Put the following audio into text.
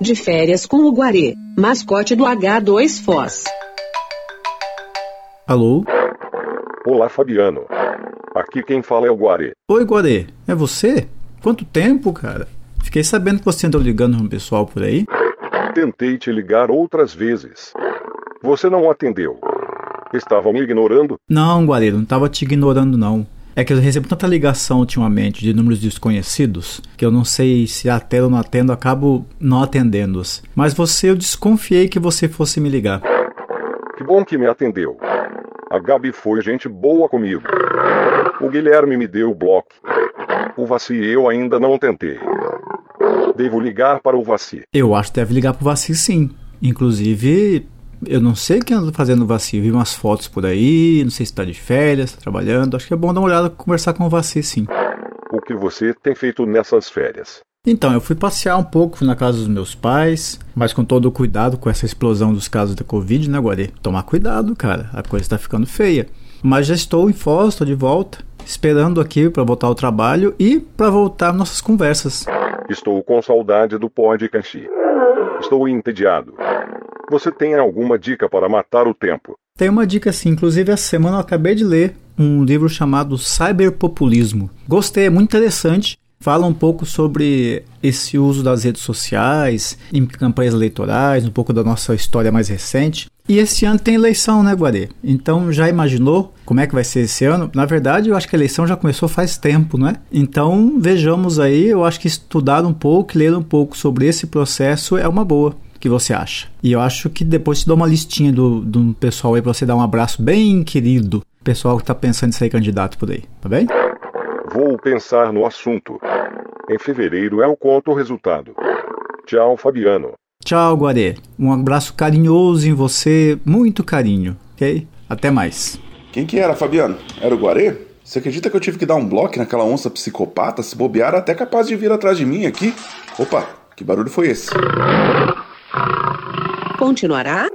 De férias com o Guarê, mascote do H2 Foz. Alô? Olá, Fabiano. Aqui quem fala é o Guarê. Oi, Guarê. É você? Quanto tempo, cara? Fiquei sabendo que você andou ligando no pessoal por aí. Tentei te ligar outras vezes. Você não atendeu. Estavam me ignorando? Não, Guarê, não estava te ignorando, não. É que eu recebo tanta ligação ultimamente de números desconhecidos que eu não sei se atendo ou não atendo, acabo não atendendo-os. Mas você, eu desconfiei que você fosse me ligar. Que bom que me atendeu. A Gabi foi gente boa comigo. O Guilherme me deu o bloco. O Vaci eu ainda não tentei. Devo ligar para o Vaci. Eu acho que deve ligar para o Vaci sim. Inclusive, eu não sei o que anda fazendo o Vaci. Vi umas fotos por aí, não sei se está de férias, tá trabalhando. Acho que é bom dar uma olhada, conversar com o Vaci sim. O que você tem feito nessas férias? Então, eu fui passear um pouco, fui na casa dos meus pais, mas com todo o cuidado com essa explosão dos casos da Covid, né, Guarê? Tomar cuidado, cara, a coisa está ficando feia. Mas já estou em Foz, estou de volta, esperando aqui para voltar ao trabalho e para voltar nossas conversas. Estou com saudade do podcast. Estou entediado. Você tem alguma dica para matar o tempo? Tem uma dica sim, inclusive essa semana eu acabei de ler um livro chamado Cyberpopulismo. Gostei, é muito interessante fala um pouco sobre esse uso das redes sociais em campanhas eleitorais, um pouco da nossa história mais recente. E esse ano tem eleição, né, Guarê? Então já imaginou como é que vai ser esse ano? Na verdade, eu acho que a eleição já começou faz tempo, né? Então vejamos aí, eu acho que estudar um pouco, ler um pouco sobre esse processo é uma boa. Que você acha? E eu acho que depois te dou uma listinha do, do pessoal aí pra você dar um abraço bem querido. Pessoal que tá pensando em ser candidato por aí, tá bem? Vou pensar no assunto. Em fevereiro eu conto o resultado. Tchau, Fabiano. Tchau, Guarê. Um abraço carinhoso em você, muito carinho, ok? Até mais. Quem que era, Fabiano? Era o Guarê? Você acredita que eu tive que dar um bloco naquela onça psicopata? Se bobear, até capaz de vir atrás de mim aqui. Opa, que barulho foi esse? Continuará?